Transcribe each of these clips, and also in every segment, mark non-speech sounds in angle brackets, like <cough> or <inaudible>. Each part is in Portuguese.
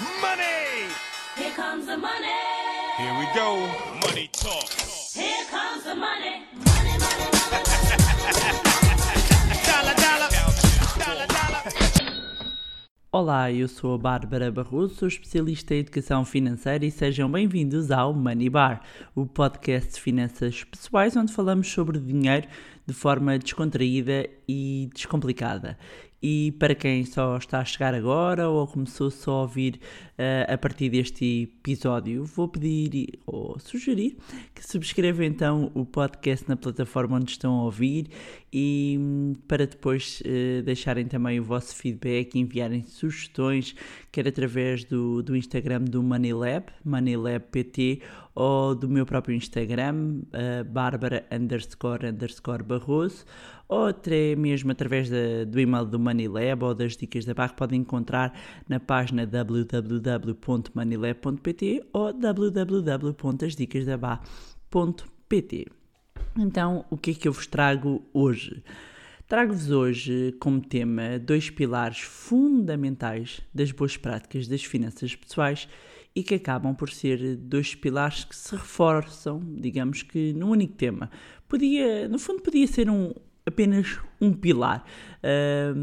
Money! Here comes the money. Here we go. Money talk. Here comes the money. Money, money, money. Dollar, dollar. Dollar, dollar. Olá, eu sou a Bárbara Barroso, sou especialista em educação financeira e sejam bem-vindos ao Money Bar, o podcast de finanças pessoais onde falamos sobre dinheiro de forma descontraída e descomplicada. E para quem só está a chegar agora ou começou só a ouvir uh, a partir deste episódio, vou pedir ou sugerir que subscrevam então o podcast na plataforma onde estão a ouvir e hum, para depois uh, deixarem também o vosso feedback, enviarem sugestões, quer através do, do Instagram do MoneyLab, MoneyLabPT, ou do meu próprio Instagram, uh, Bárbara underscore underscore Barroso, ou até mesmo através da, do e-mail do MoneyLab ou das dicas da barra, podem encontrar na página www.moneylab.pt ou www.asdicasdabar.pt. Então, o que é que eu vos trago hoje? Trago-vos hoje como tema dois pilares fundamentais das boas práticas das finanças pessoais e que acabam por ser dois pilares que se reforçam, digamos que num único tema. Podia, no fundo, podia ser um, apenas um pilar, uh,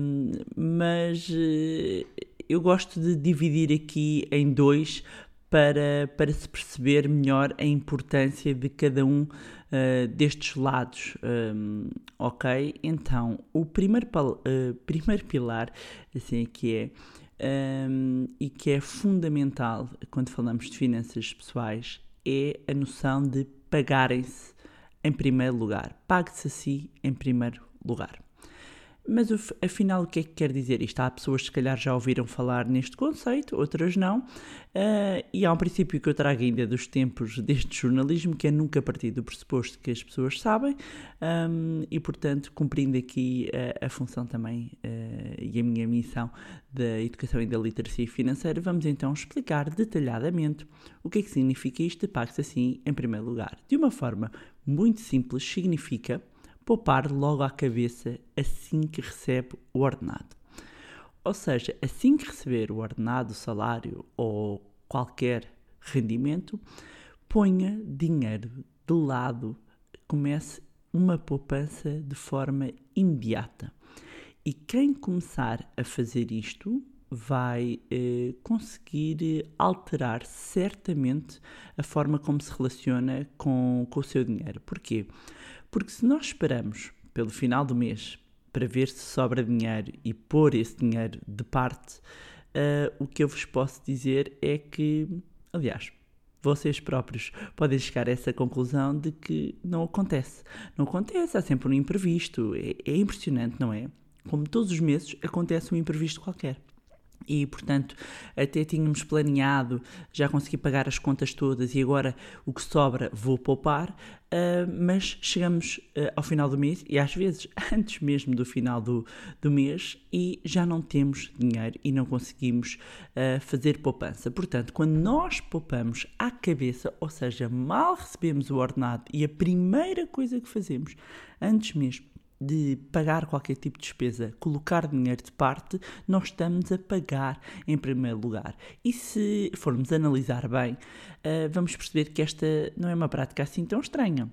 mas uh, eu gosto de dividir aqui em dois para, para se perceber melhor a importância de cada um uh, destes lados, um, ok? Então, o primeiro, uh, primeiro pilar, assim que é, um, e que é fundamental quando falamos de finanças pessoais, é a noção de pagarem-se em primeiro lugar. Pague-se a si em primeiro lugar. Mas afinal, o que é que quer dizer isto? Há pessoas que se calhar já ouviram falar neste conceito, outras não, uh, e há um princípio que eu trago ainda dos tempos <laughs> deste jornalismo, que é nunca partir do pressuposto que as pessoas sabem, um, e portanto, cumprindo aqui uh, a função também uh, e a minha missão da educação e da literacia financeira, vamos então explicar detalhadamente o que é que significa isto de pague-se assim em primeiro lugar. De uma forma muito simples, significa poupar logo à cabeça assim que recebe o ordenado. Ou seja, assim que receber o ordenado, salário ou qualquer rendimento, ponha dinheiro de lado, comece uma poupança de forma imediata. E quem começar a fazer isto vai eh, conseguir alterar certamente a forma como se relaciona com, com o seu dinheiro. Porquê? Porque se nós esperamos pelo final do mês para ver se sobra dinheiro e pôr esse dinheiro de parte, uh, o que eu vos posso dizer é que, aliás, vocês próprios podem chegar a essa conclusão de que não acontece. Não acontece, há sempre um imprevisto. É, é impressionante, não é? Como todos os meses acontece um imprevisto qualquer e portanto até tínhamos planeado já consegui pagar as contas todas e agora o que sobra vou poupar uh, mas chegamos uh, ao final do mês e às vezes <laughs> antes mesmo do final do, do mês e já não temos dinheiro e não conseguimos uh, fazer poupança. Portanto quando nós poupamos à cabeça ou seja mal recebemos o ordenado e a primeira coisa que fazemos antes mesmo de pagar qualquer tipo de despesa, colocar dinheiro de parte, nós estamos a pagar em primeiro lugar. E se formos analisar bem, uh, vamos perceber que esta não é uma prática assim tão estranha.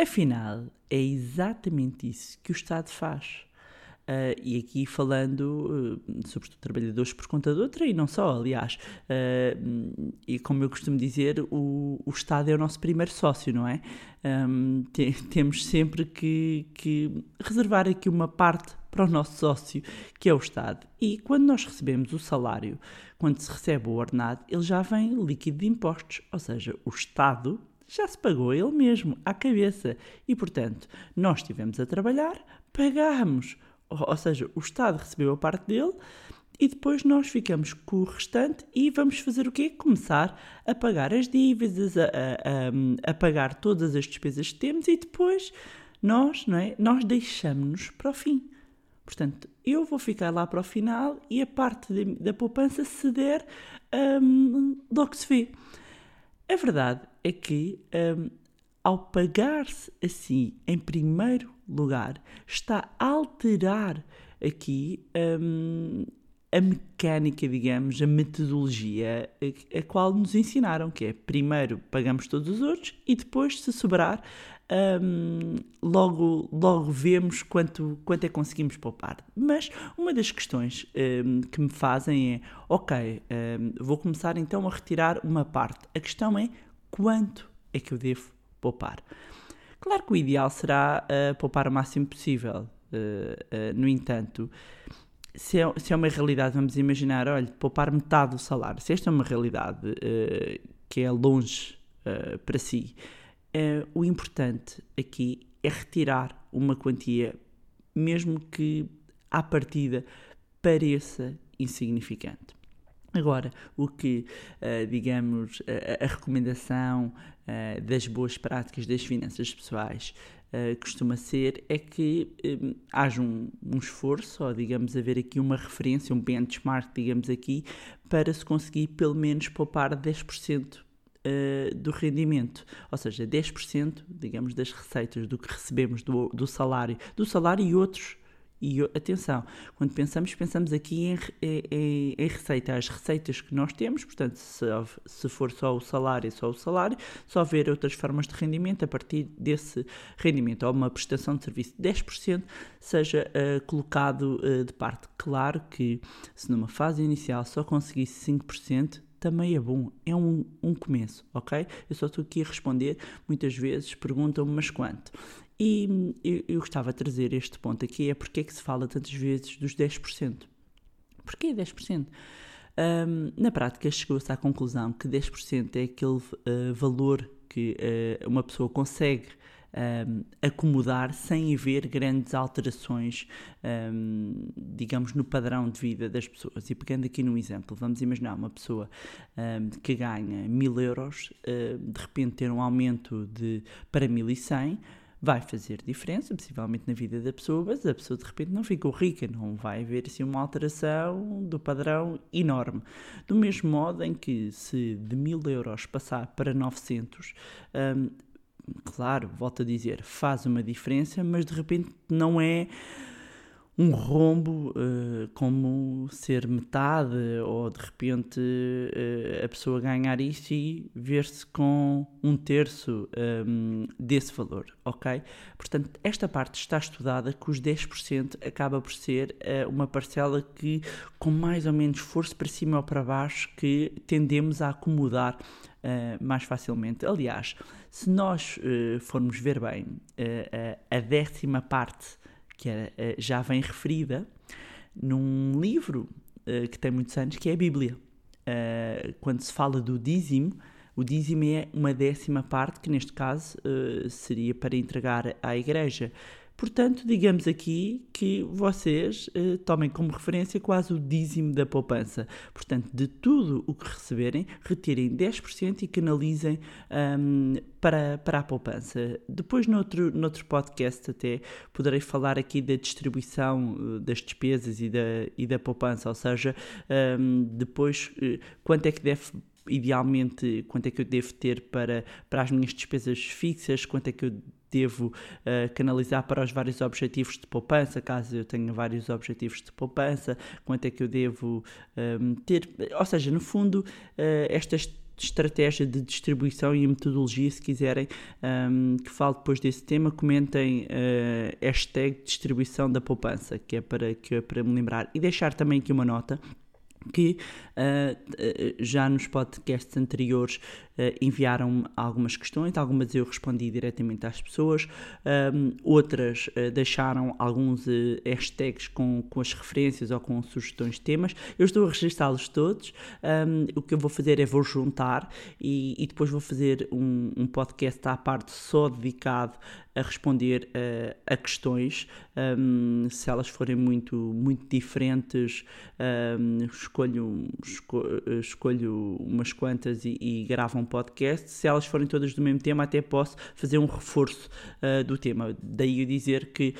Afinal, é exatamente isso que o Estado faz. Uh, e aqui falando, uh, sobretudo trabalhadores por conta de outra, e não só, aliás, uh, e como eu costumo dizer, o, o Estado é o nosso primeiro sócio, não é? Um, te, temos sempre que, que reservar aqui uma parte para o nosso sócio, que é o Estado. E quando nós recebemos o salário, quando se recebe o ordenado, ele já vem líquido de impostos, ou seja, o Estado já se pagou ele mesmo, à cabeça. E, portanto, nós estivemos a trabalhar, pagamos ou seja, o Estado recebeu a parte dele e depois nós ficamos com o restante e vamos fazer o quê? Começar a pagar as dívidas, a, a, a, a pagar todas as despesas que temos e depois nós, não é? Nós deixamos-nos para o fim. Portanto, eu vou ficar lá para o final e a parte de, da poupança ceder um, logo se vê. A verdade é que um, ao pagar-se assim em primeiro lugar, está a alterar aqui um, a mecânica, digamos, a metodologia a, a qual nos ensinaram, que é primeiro pagamos todos os outros e depois, se sobrar, hum, logo, logo vemos quanto, quanto é que conseguimos poupar. Mas uma das questões hum, que me fazem é, ok, hum, vou começar então a retirar uma parte. A questão é quanto é que eu devo poupar? Claro que o ideal será uh, poupar o máximo possível. Uh, no entanto, se é, se é, uma realidade, vamos imaginar, olha, poupar metade do salário. Se esta é uma realidade que é longe para si, o importante aqui é retirar uma quantia, mesmo que à partida pareça insignificante. Agora, o que, digamos, a recomendação uh, das boas práticas das finanças pessoais uh, costuma ser é que um, haja um, um, esforço, ou digamos, haver aqui uma referência, um benchmark, digamos aqui, para se conseguir pelo menos poupar 10% do rendimento, ou seja, 10% digamos das receitas do que recebemos do, do salário, do salário e outros e atenção, quando pensamos, pensamos aqui em, em, em, receita, as receitas que nós temos, portanto, se, se for só o salário, só o salário, só haver outras formas de rendimento a partir desse rendimento, ou uma prestação de serviço de 10%, seja uh, colocado uh, de parte. Claro que se numa fase inicial só conseguisse 5%, também é bom, é um, um começo, ok? Eu só estou aqui a responder, muitas vezes perguntam-me, mas quanto? E eu, eu gostava de trazer este ponto aqui, é porque é que se fala tantas vezes dos 10%. Porquê 10%? Um, na prática, chegou-se à conclusão que 10% é aquele uh, valor que uh, uma pessoa consegue um, acomodar sem haver grandes alterações, um, digamos, no padrão de vida das pessoas. E pegando aqui num exemplo, vamos imaginar uma pessoa que ganha 1000 euros, uh, de repente ter um aumento de, para 1100 vai fazer diferença, possivelmente na vida da pessoa, mas a pessoa de repente não ficou rica, não vai haver assim uma alteração do padrão enorme. Do mesmo modo em que se de 1000 euros passar para 900, hum, claro, volto a dizer, faz uma diferença, mas de repente não é um rombo uh, como ser metade ou de repente uh, a pessoa ganhar isso e ver-se com um terço um, ehm, desse valor, ok? Portanto, esta parte está estudada que os 10% acaba por ser uh, uma parcela que com mais ou menos força para cima ou para baixo que tendemos a acomodar mais facilmente. Aliás, se nós formos ver bem a décima parte que é, eh, já vem referida num livro uh, que tem muitos anos, que é a Bíblia. Uh, quando se fala do dízimo, o dízimo é uma décima parte, que neste caso seria para entregar à igreja. Portanto, digamos aqui que vocês eh, tomem como referência quase o dízimo da poupança. Portanto, de tudo o que receberem, retirem 10% e canalizem um, para, para a poupança. Depois, noutro, noutro podcast, até poderei falar aqui da distribuição uh, das despesas e da, e da poupança, ou seja, um, depois uh, quanto é que deve idealmente quanto é que eu devo ter para, para as minhas despesas fixas, quanto é que eu devo uh, canalizar para os vários objetivos de poupança, caso eu tenha vários objetivos de poupança, quanto é que eu devo um, eh, ter, ou seja, no fundo, uh, esta estratégia de distribuição e metodologia, se quiserem um, que fale depois desse tema, comentem uh, hashtag distribuição da poupança, que é para, que é para me lembrar. E deixar também aqui uma nota que uh, já nos podcasts anteriores uh, enviaram algumas questões, algumas eu respondi diretamente às pessoas, um, outras uh, deixaram alguns hashtags com, com as referências ou com sugestões de temas. Eu estou a registrá-los todos. Um, o que eu vou fazer é vou juntar e, e depois vou fazer um, um podcast à parte só dedicado a responder uh, a questões. Um, se elas forem muito, muito diferentes, escolho, esco, escolho umas quantas e, e, gravo um podcast. Se elas forem todas do mesmo tema, até posso fazer um reforço uh, do tema. Daí eu dizer que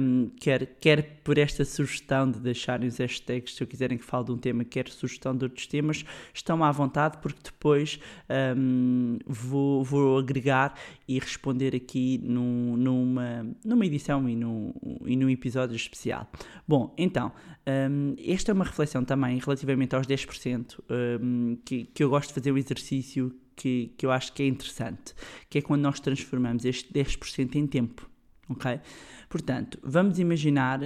um, quer, quer por esta sugestão de deixarem os hashtags, se eu quiserem que fale de um tema, quer sugestão de outros temas, estão à vontade, porque depois vou, vou agregar e responder aqui num num- numa, numa edição e num, e num episódio especial. Bom, então, hum, esta é uma reflexão também relativamente aos 10%, hum, que, que eu gosto de fazer um exercício que, que eu acho que é interessante, que é quando nós transformamos este 10% em tempo, ok? Portanto, vamos imaginar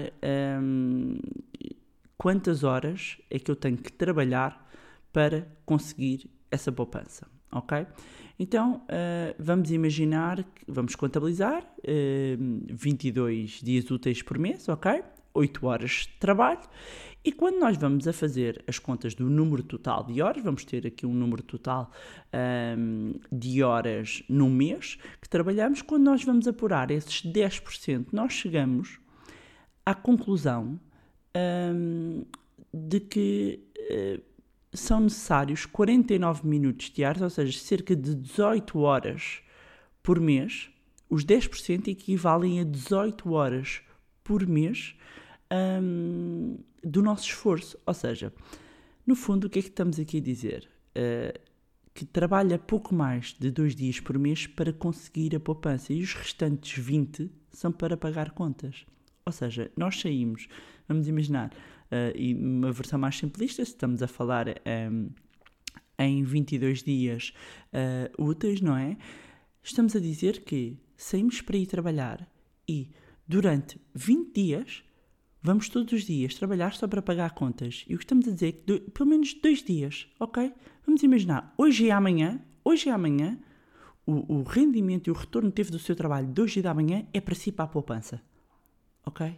hum, quantas horas é que eu tenho que trabalhar para conseguir essa poupança, ok? Então, ah, vamos imaginar, vamos contabilizar ah, 22 dias úteis por mês, ok? 8 horas de trabalho. E quando nós vamos a fazer as contas do número total de horas, vamos ter aqui um número total ahm, de horas no mês que trabalhamos, quando nós vamos apurar esses 10%, nós chegamos à conclusão hum, de que eh, são necessários 49 minutos diários, ou seja, cerca de 18 horas por mês. Os 10% equivalem a 18 horas por mês hum, do nosso esforço. Ou seja, no fundo, o que é que estamos aqui a dizer? Eh, que trabalha pouco mais de dois dias por mês para conseguir a poupança e os restantes 20 são para pagar contas. Ou seja, nós saímos, vamos imaginar, eh, e uma versão mais simplista, se estamos a falar em, em 22 dias eh, úteis, não é? Estamos a dizer que saímos para ir trabalhar e durante 20 dias vamos todos os dias trabalhar só para pagar contas. E o que estamos a dizer é que do- pelo menos dois dias, ok? Vamos imaginar, hoje e amanhã, hoje e amanhã, o, o rendimento e o retorno que teve do seu trabalho de hoje e da manhã é para si para a poupança. Ok?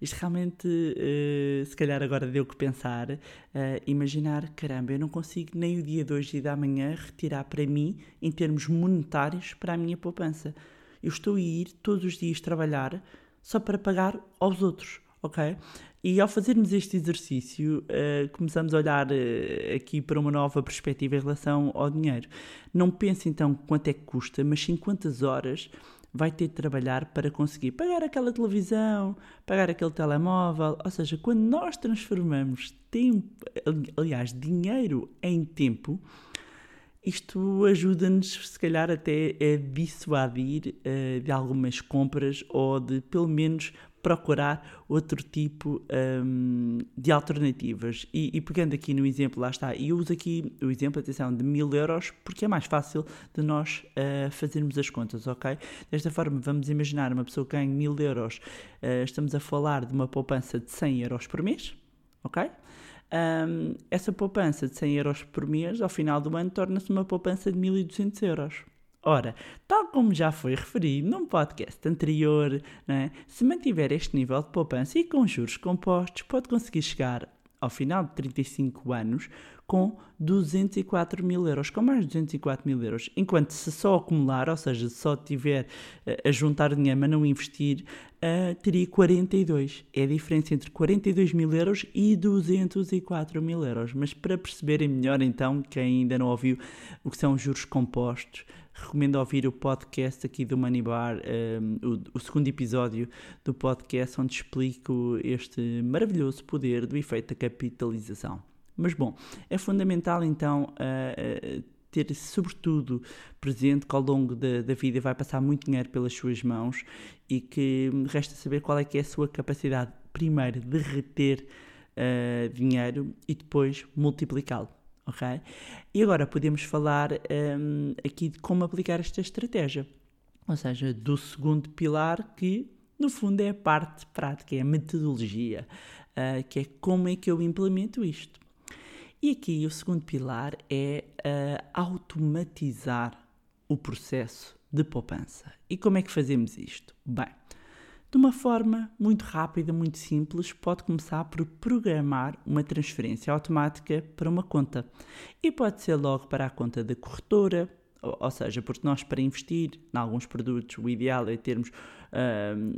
Isto realmente, eh, se calhar agora deu que pensar, eh, imaginar, caramba, eu não consigo nem o dia de hoje e da manhã retirar para mim, em termos monetários, para a minha poupança. Eu estou a ir todos os dias trabalhar só para pagar aos outros, ok? E ao fazermos este exercício, eh, começamos a olhar eh, aqui para uma nova perspectiva em relação ao dinheiro. Não pense então quanto é que custa, mas sim quantas horas vai ter de trabalhar para conseguir pagar aquela televisão, pagar aquele telemóvel. Ou seja, quando nós transformamos tempo, ali- aliás, dinheiro em tempo, isto ajuda-nos, se calhar, até a dissuadir eh, de algumas compras ou de, pelo menos, procurar outro tipo hum, de alternativas. E, e pegando aqui no exemplo, lá está, e eu uso aqui o exemplo, atenção, de mil euros, porque é mais fácil de nós eh, fazermos as contas, ok? Desta forma, vamos imaginar uma pessoa que ganha mil euros, eh, estamos a falar de uma poupança de 100 euros por mês, ok? Hum, essa poupança de 100 euros por mês, ao final do ano, torna-se uma poupança de 1.200 euros. Ora, tal como já foi referido num podcast anterior, é? se mantiver este nível de poupança e com juros compostos, pode conseguir chegar ao final de 35 anos com 204 mil euros, com mais de 204 mil euros. Enquanto se só acumular, ou seja, se só tiver eh, a juntar dinheiro, mas não investir, eh, teria 42. É a diferença entre 42 mil euros e 204 mil euros. Mas para perceberem melhor, então, quem ainda não ouviu o que são os juros compostos, recomendo ouvir o podcast aqui do Money Bar, eh, o, o segundo episódio do podcast, onde explico este maravilhoso poder do efeito da capitalização. Mas bom, é fundamental então eh, eh, ter sobretudo presente que ao longo da, da vida vai passar muito dinheiro pelas suas mãos e que resta saber qual é que é a sua capacidade, primeiro, de reter eh, dinheiro e depois multiplicá-lo. Ok? E agora podemos falar ehm, aqui de como aplicar esta estratégia, ou seja, do segundo pilar que no fundo é a parte prática, é a metodologia, ah, que é como é que eu implemento isto. E aqui o segundo pilar é ah, automatizar o processo de poupança. E como é que fazemos isto? Bem, de uma forma muito rápida, muito simples, pode começar por programar uma transferência automática para uma conta. E pode ser logo para a conta da corretora, ou, seja, porque nós para investir em alguns produtos o ideal é termos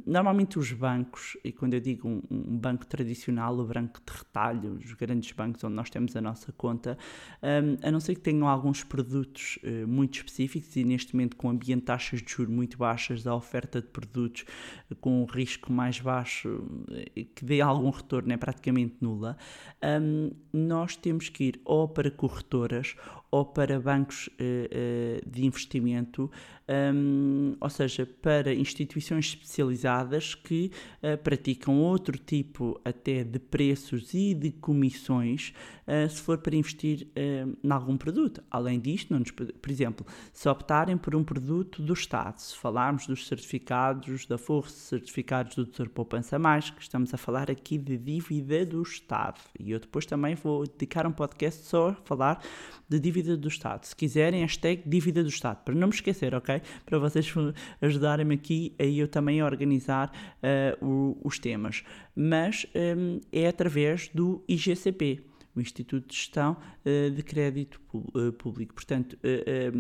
Normalmente os bancos, e quando eu digo um, um banco tradicional, o banco de retalho, os grandes bancos onde nós temos a nossa conta, ahm, a não ser que tenham alguns produtos eh, muito específicos e neste momento com ambiente de taxas de juros muito baixas, a oferta de produtos eh, com um risco mais baixo, eh, que dê algum retorno, é praticamente nula, ahm, nós temos que ir ou para corretoras ou para bancos eh, eh, de investimento, hum, ou seja, para instituições especializadas que eh, praticam outro tipo até de preços e de comissões eh, se for para investir eh, em algum produto. Além disto, nos por exemplo, se optarem por um produto do Estado, se falarmos dos certificados da Força, certificados do Tesouro Poupança Mais, que estamos a falar aqui de dívida do Estado. E eu depois também vou dedicar um podcast só a falar de dívida do Estado. Se quiserem, hashtag dívida do Estado, para não me esquecer, ok? Para vocês <laughs> ajudarem-me aqui a eu também a organizar eh, o- os temas. Mas hum, é através do IGCP, o Instituto de Gestão eh, de Crédito eh, Público. Portanto, eh,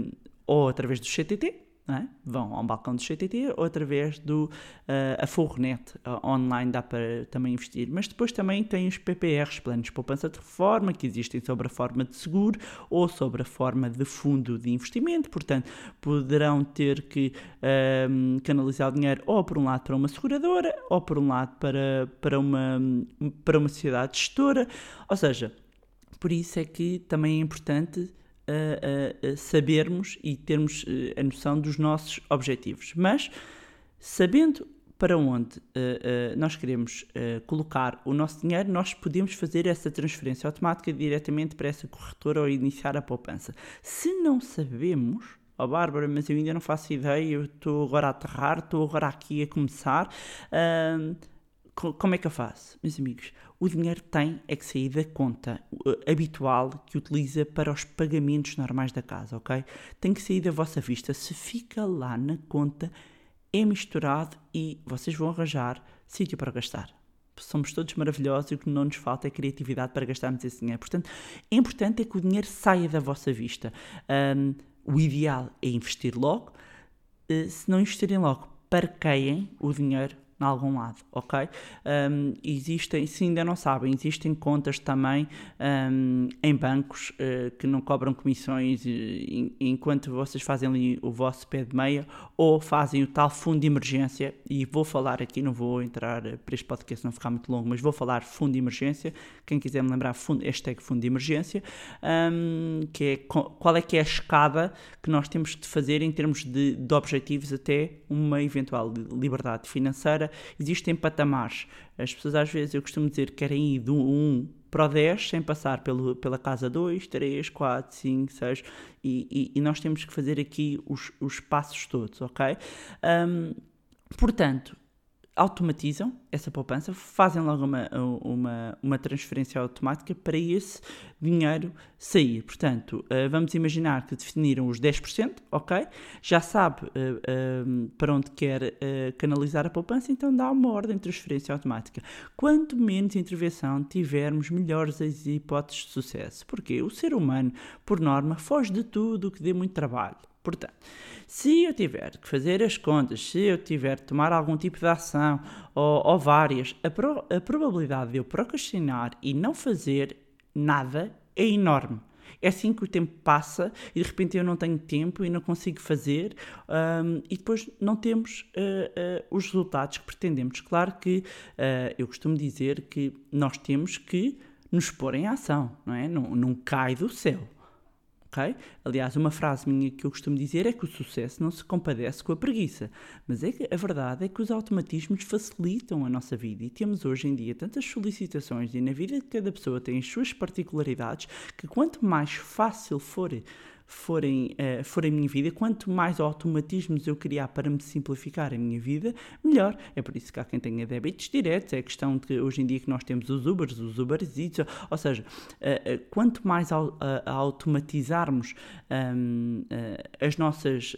ou através do CTT, é? vão ao balcão do CTT ou através do uh, a Fornet uh, online dá para também investir, mas depois também tem os PPRs, planos de poupança de reforma, que existem sobre a forma de seguro ou sobre a forma de fundo de investimento, portanto poderão ter que um, canalizar o dinheiro ou por um lado para uma seguradora ou por um lado para, para, uma, para uma sociedade gestora, ou seja, por isso é que também é importante uh, uh, uh, sabermos e termos uh, a noção dos nossos objetivos. Mas, sabendo para onde uh, uh, nós queremos uh, colocar o nosso dinheiro, nós podemos fazer essa transferência automática diretamente para essa corretora ou iniciar a poupança. Se não sabemos, ó oh, Bárbara, mas eu ainda não faço ideia, eu estou agora a aterrar, estou agora aqui a começar. Uh, como é que eu faço? Meus amigos, o dinheiro tem é que sair da conta uh, habitual que utiliza para os pagamentos normais da casa, ok? Tem que sair da vossa vista. Se fica lá na conta, é misturado e vocês vão arranjar sítio para gastar. Somos todos maravilhosos e o que não nos falta é criatividade para gastarmos esse dinheiro. Portanto, é importante é que o dinheiro saia da vossa vista. Um, o ideal é investir logo. Uh, se não investirem logo, parqueiem o dinheiro em algum lado, ok? Um, existem, se ainda não sabem, existem contas também um, em bancos uh, que não cobram comissões uh, enquanto vocês fazem ali o vosso pé de meia ou fazem o tal fundo de emergência. E vou falar aqui, não vou entrar para este podcast não ficar muito longo, mas vou falar fundo de emergência. Quem quiser me lembrar, fundo, hashtag fundo de emergência, um, que é qual é que é a escada que nós temos de fazer em termos de, de objetivos até uma eventual liberdade financeira existem patamares. As pessoas às vezes, eu costumo dizer que querem ir do 1 para o 10 sem passar pelo, pela casa 2, 3, 4, 5, 6 e, e, e nós temos que fazer aqui os, os passos todos, ok? Um, portanto, automatizam essa poupança, fazem logo uma, uma, uma transferência automática para esse dinheiro sair. Portanto, uh, vamos imaginar que definiram os 10%, ok? Já sabe uh, uh, para onde quer canalizar a poupança, então dá uma ordem de transferência automática. Quanto menos intervenção tivermos, melhores as hipóteses de sucesso. Porque o ser humano, por norma, foge de tudo o que dê muito trabalho. Portanto, se eu tiver que fazer as contas, se eu tiver que tomar algum tipo de ação ou, ou várias, a, pro, a, probabilidade de eu procrastinar e não fazer nada é enorme. É assim que o tempo passa e de repente eu não tenho tempo e não consigo fazer um, e depois não temos uh, uh, os resultados que pretendemos. Claro que uh, eu costumo dizer que nós temos que nos pôr em ação, não é? Não, não cai do céu. Okay? Aliás, uma frase minha que eu costumo dizer é que o sucesso não se compadece com a preguiça, mas é que a verdade é que os automatismos facilitam a nossa vida e temos hoje em dia tantas solicitações e na vida de cada pessoa tem as suas particularidades que quanto mais fácil for forem, uh, for a minha vida, quanto mais automatismos eu criar para me simplificar a minha vida, melhor. É por isso que há quem tenha débitos diretos, é a questão de hoje em dia que nós temos os Ubers, os Ubers Eats, ou seja, uh, uh, quanto mais au automatizarmos um, as nossas,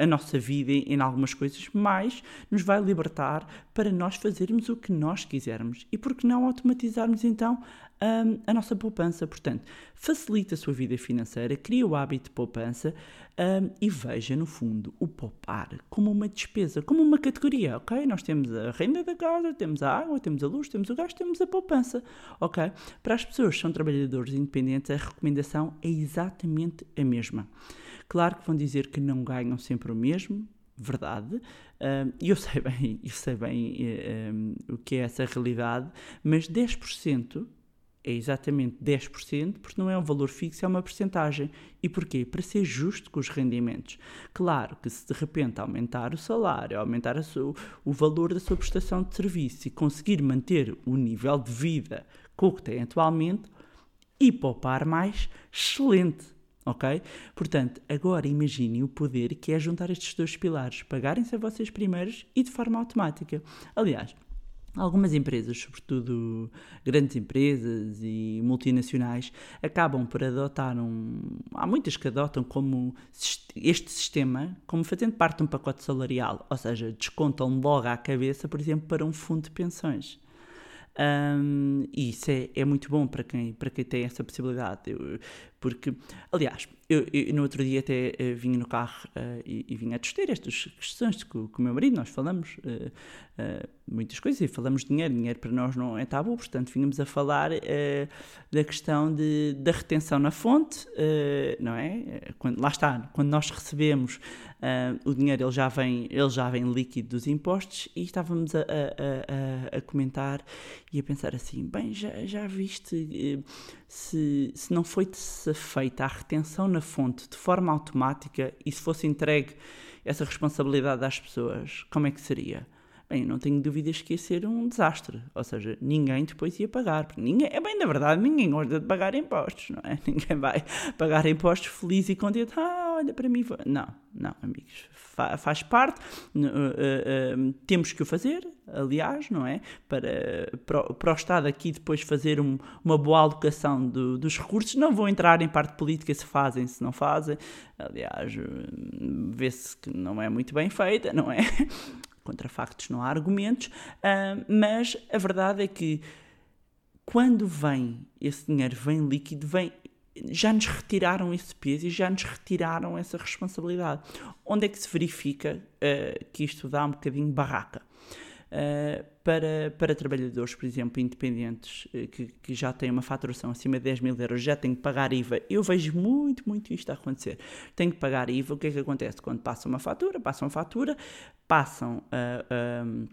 a nossa vida em algumas coisas, mais nos vai libertar para nós fazermos o que nós quisermos. E por que não automatizarmos então hum, a nossa poupança. Portanto, facilita a sua vida financeira, cria o hábito de poupança hum, e veja, no fundo, o poupar como uma despesa, como uma categoria, ok? Nós temos a renda da casa, temos a água, temos a luz, temos o gás, temos a poupança, ok? Para as pessoas que são trabalhadores independentes, a recomendação é exatamente a mesma. Claro que vão dizer que não ganham sempre o mesmo, verdade. E eu sei bem, eu sei bem um, o que é essa realidade, mas 10% é exatamente 10%, porque não é um valor fixo, é uma percentagem. E porquê? Para ser justo com os rendimentos. Claro que se de repente aumentar o salário, aumentar sua, o valor da sua prestação de serviço e conseguir manter o nível de vida com o que tem atualmente e poupar mais, excelente ok? Portanto, agora imaginem o poder que é juntar estes dois pilares, pagarem-se a vocês primeiros e de forma automática. Aliás, Algumas empresas, sobretudo grandes empresas e multinacionais, acabam por adotar um. Há muitas que adotam como este sistema como fazendo parte de um pacote salarial, ou seja, descontam logo à cabeça, por exemplo, para um fundo de pensões. Um, e isso é, é, muito bom para quem, para quem tem essa possibilidade. Eu, porque, aliás, eu, eu, no outro dia até uh, vinha no carro uh, e, e vinha a discutir estas questões com, com o meu marido, nós falamos uh, muitas coisas e falamos de dinheiro, dinheiro para nós não é tabu, portanto vínhamos a falar da questão de, da retenção na fonte, não é? Quando, lá está, quando nós recebemos o dinheiro ele já, vem, ele já vem líquido dos impostos e estávamos a, a, a, a comentar e a pensar assim, bem, já, já viste se, se não foi feita a retenção na fonte de forma automática e se fosse entregue essa responsabilidade às pessoas, como é que seria? Bem, não tenho dúvidas que ia ser um desastre. Ou seja, ninguém depois ia pagar. Ninguém, é bem da verdade, ninguém gosta de pagar impostos, não é? <laughs> Ninguém vai pagar impostos feliz e contente. Ah, olha para mim. Não, não, amigos. Fa faz parte. Uh, uh, uh, temos que o fazer, aliás, não é? Para, para, para o Estado aqui depois fazer um, uma boa alocação do, dos recursos. Não vou entrar em parte política se fazem, se não fazem. Aliás, vê-se que não é muito bem feita, não é? <laughs> Contra factos não há argumentos, uh, mas a verdade é que quando vem esse dinheiro, vem líquido, vem, já nos retiraram esse peso e já nos retiraram essa responsabilidade. Onde é que se verifica uh, que isto dá um bocadinho barraca? Uh, para, para trabalhadores, por exemplo, independentes, uh, que, que já têm uma faturação acima de 10 mil euros, já têm que pagar IVA. Eu vejo muito, muito isto a acontecer. Têm que pagar IVA. O que é que acontece? Quando passam uma fatura, passam fatura, passam. Uh,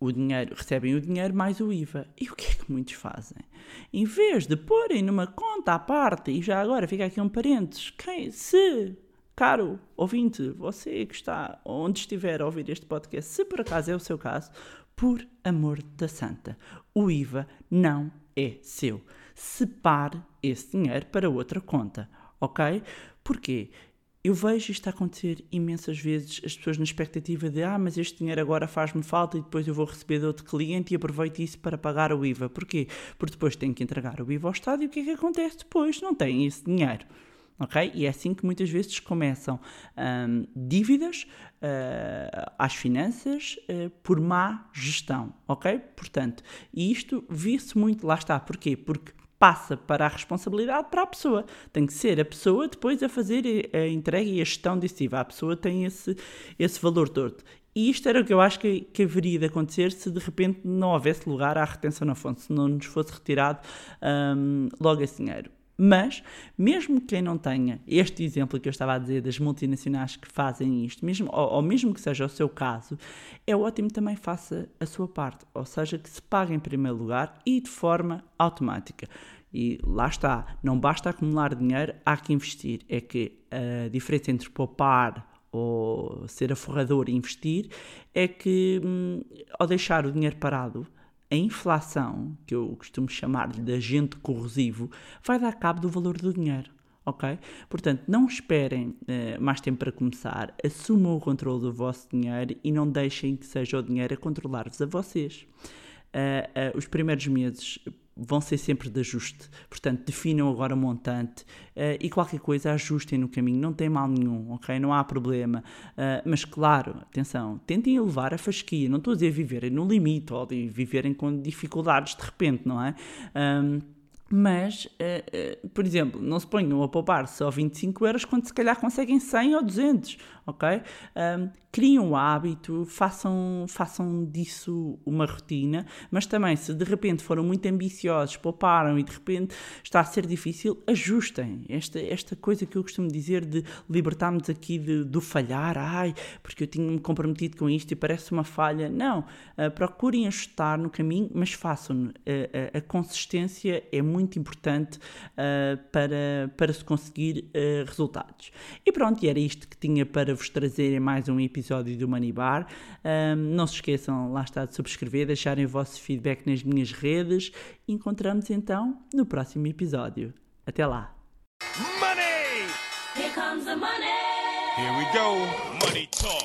o dinheiro, recebem o dinheiro mais o IVA. E o que é que muitos fazem? Em vez de porem numa conta à parte, e já agora fica aqui um parênteses, quem, se Caro ouvinte, você que está onde estiver a ouvir este podcast, se por acaso é o seu caso, por amor da santa, o IVA não é seu. Separe esse dinheiro para outra conta, ok? Porquê? Eu vejo isto acontecer imensas vezes, as pessoas na expectativa de ah, mas este dinheiro agora faz-me falta e depois eu vou receber de outro cliente e aproveito isso para pagar o IVA. Porquê? Porque depois tenho que entregar o IVA ao Estado e o que é que acontece depois? Não tem esse dinheiro ok? E é assim que muitas vezes começam um, dívidas uh, às finanças uh, por má gestão, ok? Portanto, isto vê-se muito, lá está, porquê? Porque passa para a responsabilidade para a pessoa. Tem que ser a pessoa depois a fazer a entrega e a gestão desse IVA. A pessoa tem esse, esse valor todo. E isto era o que eu acho que, que haveria de acontecer se de repente não houvesse lugar à retenção na fonte, se não nos fosse retirado um, logo esse dinheiro. Mas, mesmo quem não tenha este exemplo que eu estava a dizer das multinacionais que fazem isto, mesmo, ou, ou mesmo que seja o seu caso, é ótimo também faça a sua parte, ou seja, que se pague em primeiro lugar e de forma automática. E lá está, não basta acumular dinheiro, há que investir. É que a diferença entre poupar ou ser aforrador e investir é que hum, ao deixar o dinheiro parado a inflação, que eu costumo chamar-lhe de agente corrosivo, vai dar cabo do valor do dinheiro. Ok? Portanto, não esperem uh, mais tempo para começar, assumam o controle do vosso dinheiro e não deixem que seja o dinheiro a controlar-vos a vocês. Uh, uh, os primeiros meses vão ser sempre de ajuste. Portanto, definam agora o montante uh, e qualquer coisa ajustem no caminho, não tem mal nenhum, ok? Não há problema. Uh, mas claro, atenção, tentem elevar a fasquia. Não estou a dizer viverem no limite ou viverem com dificuldades de repente, não é? Um, Mas, eh, por exemplo, não se ponham a poupar só 25 euros quando se calhar conseguem 100 ou 200, ok? Um, criem um hábito, façam, façam disso uma rotina, mas também se de repente foram muito ambiciosos, pouparam e de repente está a ser difícil, ajustem. Esta, esta coisa que eu costumo dizer de libertarmos aqui de, do falhar, ai, porque eu tinha-me comprometido com isto e parece uma falha. Não, uh, procurem ajustar no caminho, mas façam. Uh, a, a consistência é muito importante uh, para, para se conseguir resultados. E pronto, e era isto que tinha para vos trazer em mais um episódio do Money Bar. Um, não se esqueçam, lá está, de subscrever, deixarem o vosso feedback nas minhas redes. Encontramos então no próximo episódio. Até lá! Money! Here comes the money. Here we go. Money talk.